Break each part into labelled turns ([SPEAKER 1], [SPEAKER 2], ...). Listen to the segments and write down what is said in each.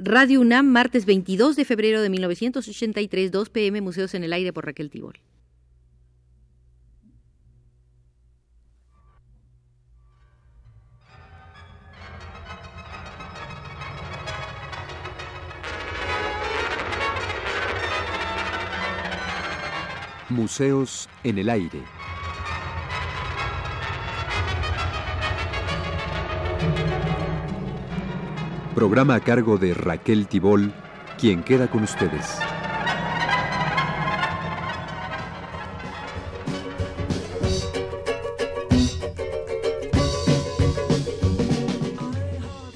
[SPEAKER 1] Radio UNAM, martes 22 de febrero de 1983, 2 pm, Museos en el Aire por Raquel Tibol.
[SPEAKER 2] Museos en el Aire. Programa a cargo de Raquel Tibol, quien queda con ustedes.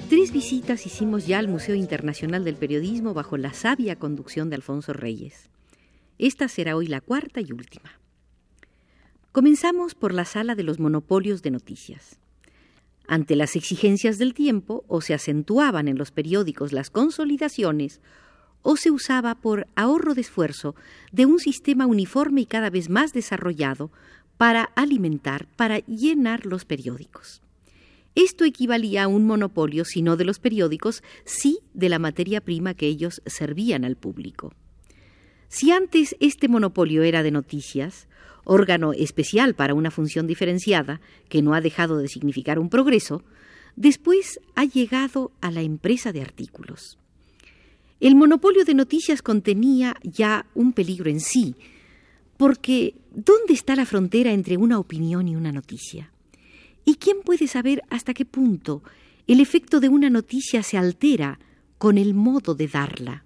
[SPEAKER 1] Tres visitas hicimos ya al Museo Internacional del Periodismo bajo la sabia conducción de Alfonso Reyes. Esta será hoy la cuarta y última. Comenzamos por la sala de los monopolios de noticias. Ante las exigencias del tiempo, o se acentuaban en los periódicos las consolidaciones, o se usaba por ahorro de esfuerzo de un sistema uniforme y cada vez más desarrollado para alimentar, para llenar los periódicos. Esto equivalía a un monopolio, si no de los periódicos, sí de la materia prima que ellos servían al público. Si antes este monopolio era de noticias, órgano especial para una función diferenciada, que no ha dejado de significar un progreso, después ha llegado a la empresa de artículos. El monopolio de noticias contenía ya un peligro en sí, porque ¿dónde está la frontera entre una opinión y una noticia? ¿Y quién puede saber hasta qué punto el efecto de una noticia se altera con el modo de darla?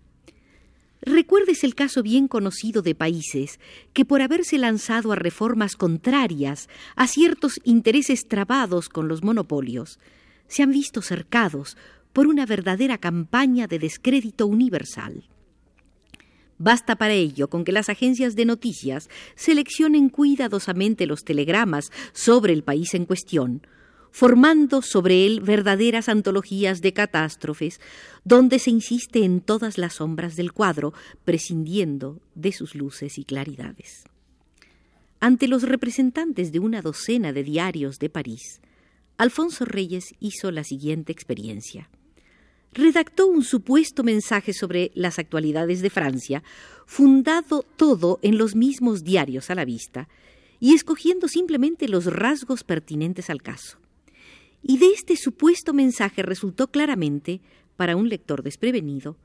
[SPEAKER 1] Recuerdes el caso bien conocido de países que por haberse lanzado a reformas contrarias a ciertos intereses trabados con los monopolios, se han visto cercados por una verdadera campaña de descrédito universal. Basta para ello con que las agencias de noticias seleccionen cuidadosamente los telegramas sobre el país en cuestión, formando sobre él verdaderas antologías de catástrofes, donde se insiste en todas las sombras del cuadro, prescindiendo de sus luces y claridades. Ante los representantes de una docena de diarios de París, Alfonso Reyes hizo la siguiente experiencia. Redactó un supuesto mensaje sobre las actualidades de Francia, fundado todo en los mismos diarios a la vista, y escogiendo simplemente los rasgos pertinentes al caso. Y de este supuesto mensaje resultó claramente, para un lector desprevenido,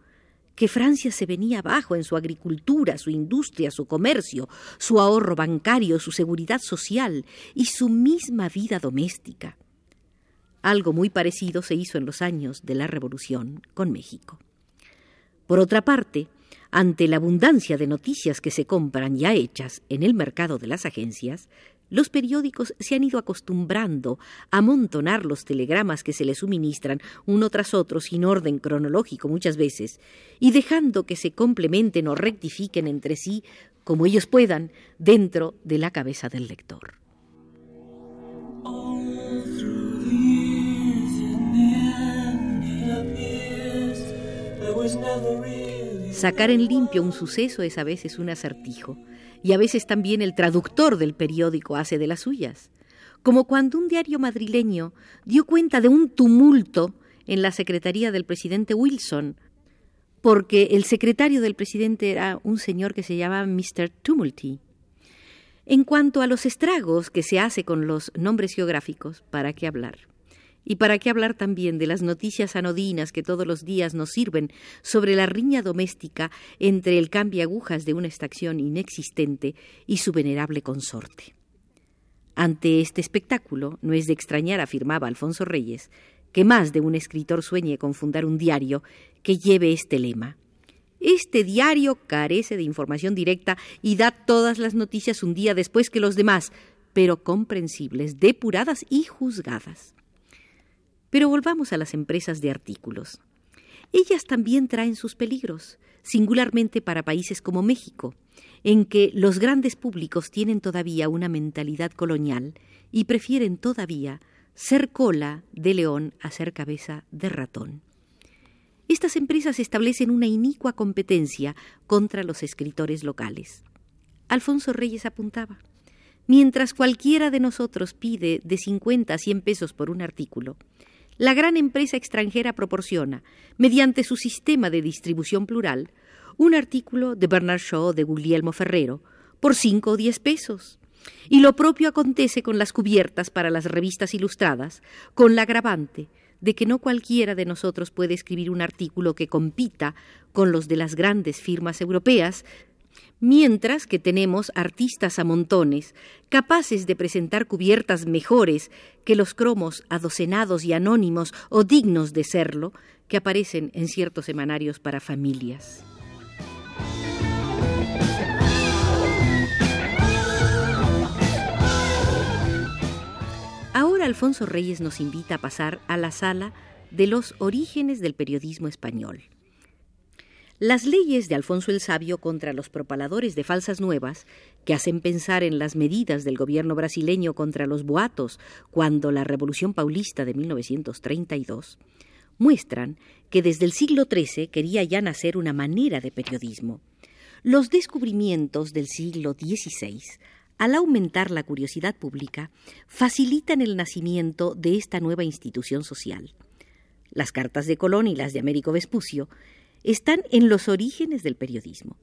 [SPEAKER 1] que Francia se venía abajo en su agricultura, su industria, su comercio, su ahorro bancario, su seguridad social y su misma vida doméstica. Algo muy parecido se hizo en los años de la Revolución con México. Por otra parte, ante la abundancia de noticias que se compran ya hechas en el mercado de las agencias, los periódicos se han ido acostumbrando a amontonar los telegramas que se les suministran uno tras otro sin orden cronológico muchas veces, y dejando que se complementen o rectifiquen entre sí como ellos puedan dentro de la cabeza del lector. Sacar en limpio un suceso es a veces un acertijo y a veces también el traductor del periódico hace de las suyas, como cuando un diario madrileño dio cuenta de un tumulto en la secretaría del presidente Wilson, porque el secretario del presidente era un señor que se llama Mr. Tumulty. En cuanto a los estragos que se hace con los nombres geográficos, ¿para qué hablar? Y para qué hablar también de las noticias anodinas que todos los días nos sirven sobre la riña doméstica entre el agujas de una estación inexistente y su venerable consorte. Ante este espectáculo, no es de extrañar, afirmaba Alfonso Reyes, que más de un escritor sueñe con fundar un diario que lleve este lema. Este diario carece de información directa y da todas las noticias un día después que los demás, pero comprensibles, depuradas y juzgadas. Pero volvamos a las empresas de artículos. Ellas también traen sus peligros, singularmente para países como México, en que los grandes públicos tienen todavía una mentalidad colonial y prefieren todavía ser cola de león a ser cabeza de ratón. Estas empresas establecen una inicua competencia contra los escritores locales. Alfonso Reyes apuntaba. Mientras cualquiera de nosotros pide de 50 a 100 pesos por un artículo, la gran empresa extranjera proporciona, mediante su sistema de distribución plural, un artículo de Bernard Shaw de Guglielmo Ferrero por cinco o diez pesos. Y lo propio acontece con las cubiertas para las revistas ilustradas, con la agravante de que no cualquiera de nosotros puede escribir un artículo que compita con los de las grandes firmas europeas, mientras que tenemos artistas a montones capaces de presentar cubiertas mejores que los cromos adocenados y anónimos o dignos de serlo que aparecen en ciertos semanarios para familias. Ahora Alfonso Reyes nos invita a pasar a la sala de los orígenes del periodismo español. Las leyes de Alfonso el Sabio contra los propaladores de falsas nuevas, que hacen pensar en las medidas del gobierno brasileño contra los boatos cuando la Revolución Paulista de 1932, muestran que desde el siglo XIII quería ya nacer una manera de periodismo. Los descubrimientos del siglo XVI al aumentar la curiosidad pública, facilitan el nacimiento de esta nueva institución social. Las cartas de Colón y las de Américo Vespucio están en los orígenes del periodismo.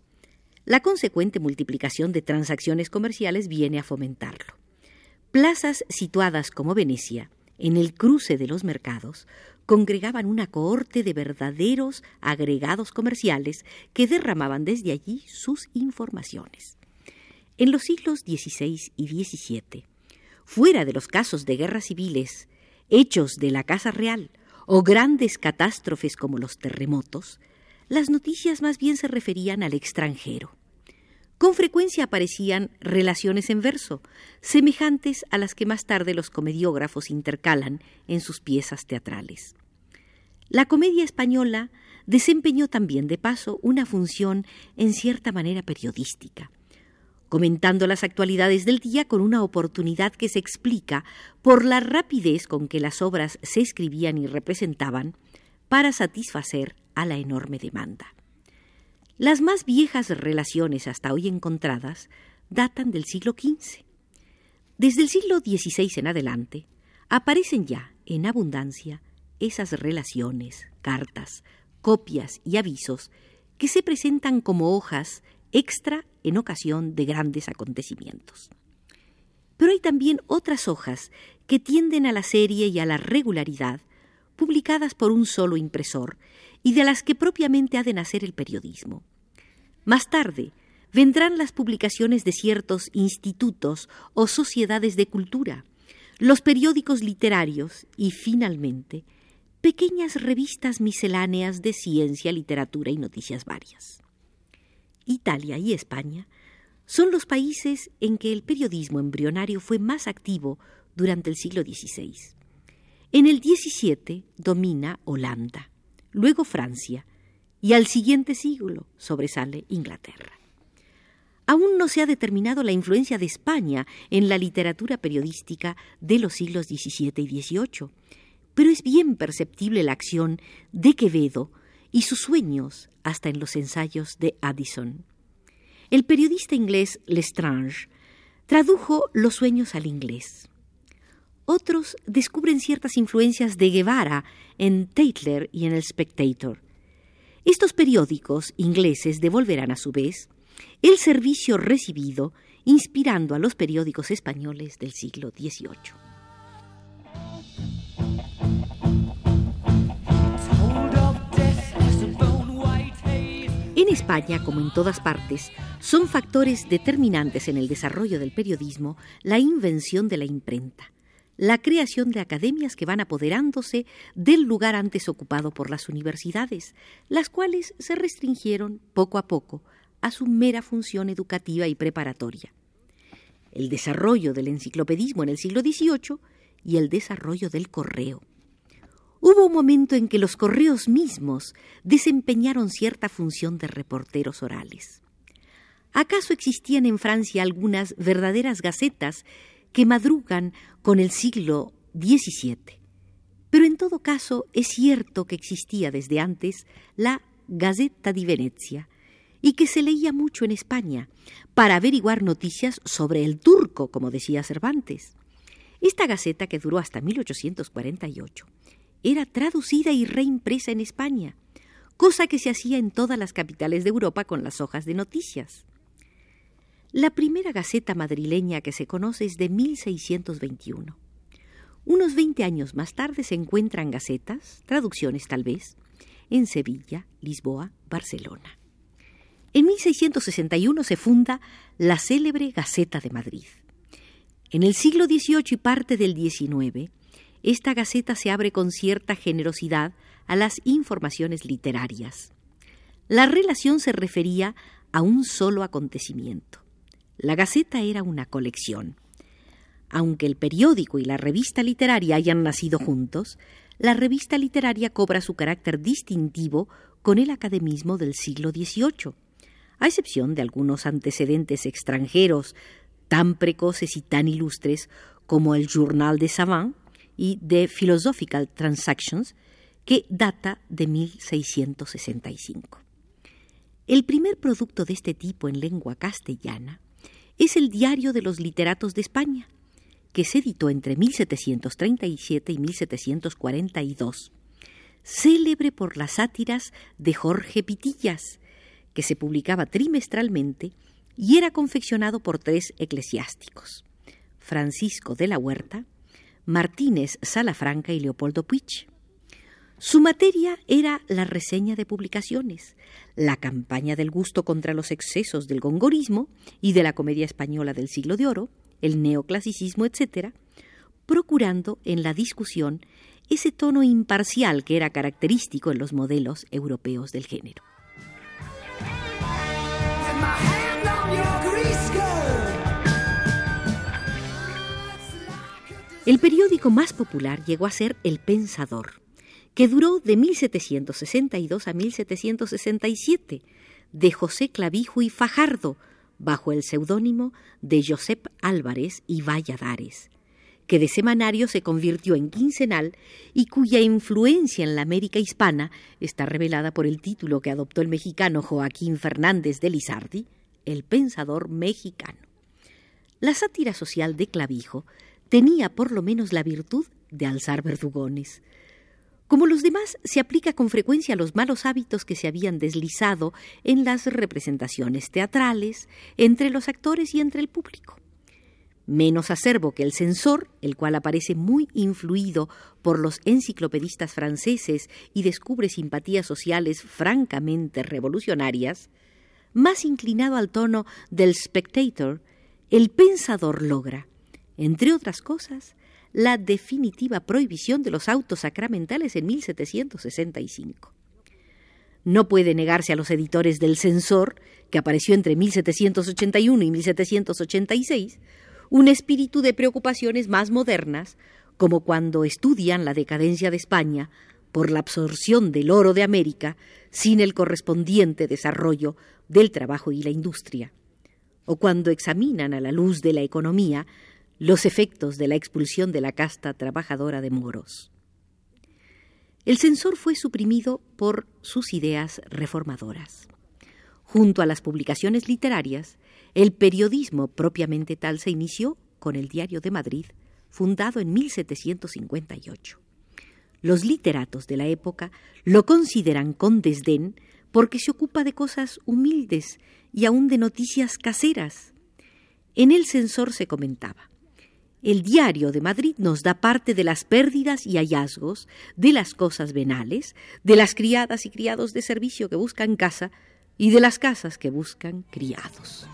[SPEAKER 1] La consecuente multiplicación de transacciones comerciales viene a fomentarlo. Plazas situadas como Venecia, en el cruce de los mercados, congregaban una cohorte de verdaderos agregados comerciales que derramaban desde allí sus informaciones. En los siglos XVI y XVII, fuera de los casos de guerras civiles, hechos de la Casa Real o grandes catástrofes como los terremotos, las noticias más bien se referían al extranjero. Con frecuencia aparecían relaciones en verso, semejantes a las que más tarde los comediógrafos intercalan en sus piezas teatrales. La comedia española desempeñó también de paso una función en cierta manera periodística comentando las actualidades del día con una oportunidad que se explica por la rapidez con que las obras se escribían y representaban para satisfacer a la enorme demanda. Las más viejas relaciones hasta hoy encontradas datan del siglo XV. Desde el siglo XVI en adelante aparecen ya en abundancia esas relaciones, cartas, copias y avisos que se presentan como hojas extra en ocasión de grandes acontecimientos. Pero hay también otras hojas que tienden a la serie y a la regularidad, publicadas por un solo impresor, y de las que propiamente ha de nacer el periodismo. Más tarde, vendrán las publicaciones de ciertos institutos o sociedades de cultura, los periódicos literarios y, finalmente, pequeñas revistas misceláneas de ciencia, literatura y noticias varias. Italia y España son los países en que el periodismo embrionario fue más activo durante el siglo XVI. En el XVII domina Holanda, luego Francia, y al siguiente siglo sobresale Inglaterra. Aún no se ha determinado la influencia de España en la literatura periodística de los siglos XVII y XVIII, pero es bien perceptible la acción de Quevedo y sus sueños hasta en los ensayos de Addison. El periodista inglés Lestrange tradujo los sueños al inglés. Otros descubren ciertas influencias de Guevara en Tatler y en el Spectator. Estos periódicos ingleses devolverán a su vez el servicio recibido inspirando a los periódicos españoles del siglo XVIII. En España, como en todas partes, son factores determinantes en el desarrollo del periodismo la invención de la imprenta, la creación de academias que van apoderándose del lugar antes ocupado por las universidades, las cuales se restringieron poco a poco a su mera función educativa y preparatoria. El desarrollo del enciclopedismo en el siglo XVIII y el desarrollo del correo. Hubo un momento en que los correos mismos desempeñaron cierta función de reporteros orales. ¿Acaso existían en Francia algunas verdaderas gacetas que madrugan con el siglo XVII? Pero en todo caso es cierto que existía desde antes la Gazeta di Venezia y que se leía mucho en España para averiguar noticias sobre el turco, como decía Cervantes. Esta gaceta, que duró hasta 1848, era traducida y reimpresa en España, cosa que se hacía en todas las capitales de Europa con las hojas de noticias. La primera gaceta madrileña que se conoce es de 1621. Unos 20 años más tarde se encuentran gacetas, traducciones tal vez, en Sevilla, Lisboa, Barcelona. En 1661 se funda la célebre Gaceta de Madrid. En el siglo XVIII y parte del XIX, esta Gaceta se abre con cierta generosidad a las informaciones literarias. La relación se refería a un solo acontecimiento. La Gaceta era una colección. Aunque el periódico y la revista literaria hayan nacido juntos, la revista literaria cobra su carácter distintivo con el academismo del siglo XVIII, a excepción de algunos antecedentes extranjeros tan precoces y tan ilustres como el Journal de Savant y The Philosophical Transactions, que data de 1665. El primer producto de este tipo en lengua castellana es el Diario de los Literatos de España, que se editó entre 1737 y 1742, célebre por las sátiras de Jorge Pitillas, que se publicaba trimestralmente y era confeccionado por tres eclesiásticos, Francisco de la Huerta, Martínez Salafranca y Leopoldo Puig. Su materia era la reseña de publicaciones, la campaña del gusto contra los excesos del gongorismo y de la comedia española del siglo de oro, el neoclasicismo, etc., procurando en la discusión ese tono imparcial que era característico en los modelos europeos del género. El periódico más popular llegó a ser El Pensador, que duró de 1762 a 1767, de José Clavijo y Fajardo, bajo el seudónimo de Josep Álvarez y Valladares, que de semanario se convirtió en quincenal y cuya influencia en la América hispana está revelada por el título que adoptó el mexicano Joaquín Fernández de Lizardi, El Pensador Mexicano. La sátira social de Clavijo tenía por lo menos la virtud de alzar verdugones. Como los demás, se aplica con frecuencia a los malos hábitos que se habían deslizado en las representaciones teatrales, entre los actores y entre el público. Menos acervo que el censor, el cual aparece muy influido por los enciclopedistas franceses y descubre simpatías sociales francamente revolucionarias, más inclinado al tono del spectator, el pensador logra, entre otras cosas, la definitiva prohibición de los autos sacramentales en 1765. No puede negarse a los editores del Censor, que apareció entre 1781 y 1786, un espíritu de preocupaciones más modernas, como cuando estudian la decadencia de España por la absorción del oro de América sin el correspondiente desarrollo del trabajo y la industria, o cuando examinan a la luz de la economía los efectos de la expulsión de la casta trabajadora de moros. El censor fue suprimido por sus ideas reformadoras. Junto a las publicaciones literarias, el periodismo propiamente tal se inició con el Diario de Madrid, fundado en 1758. Los literatos de la época lo consideran con desdén porque se ocupa de cosas humildes y aún de noticias caseras. En el censor se comentaba el diario de Madrid nos da parte de las pérdidas y hallazgos, de las cosas venales, de las criadas y criados de servicio que buscan casa y de las casas que buscan criados.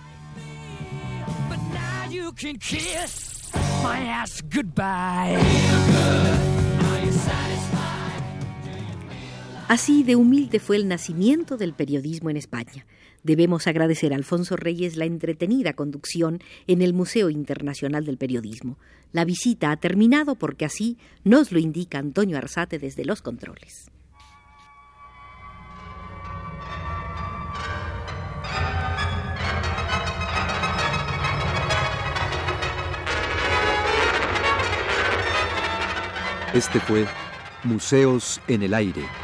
[SPEAKER 1] Así de humilde fue el nacimiento del periodismo en España. Debemos agradecer a Alfonso Reyes la entretenida conducción en el Museo Internacional del Periodismo. La visita ha terminado porque así nos lo indica Antonio Arzate desde los controles.
[SPEAKER 2] Este fue Museos en el Aire.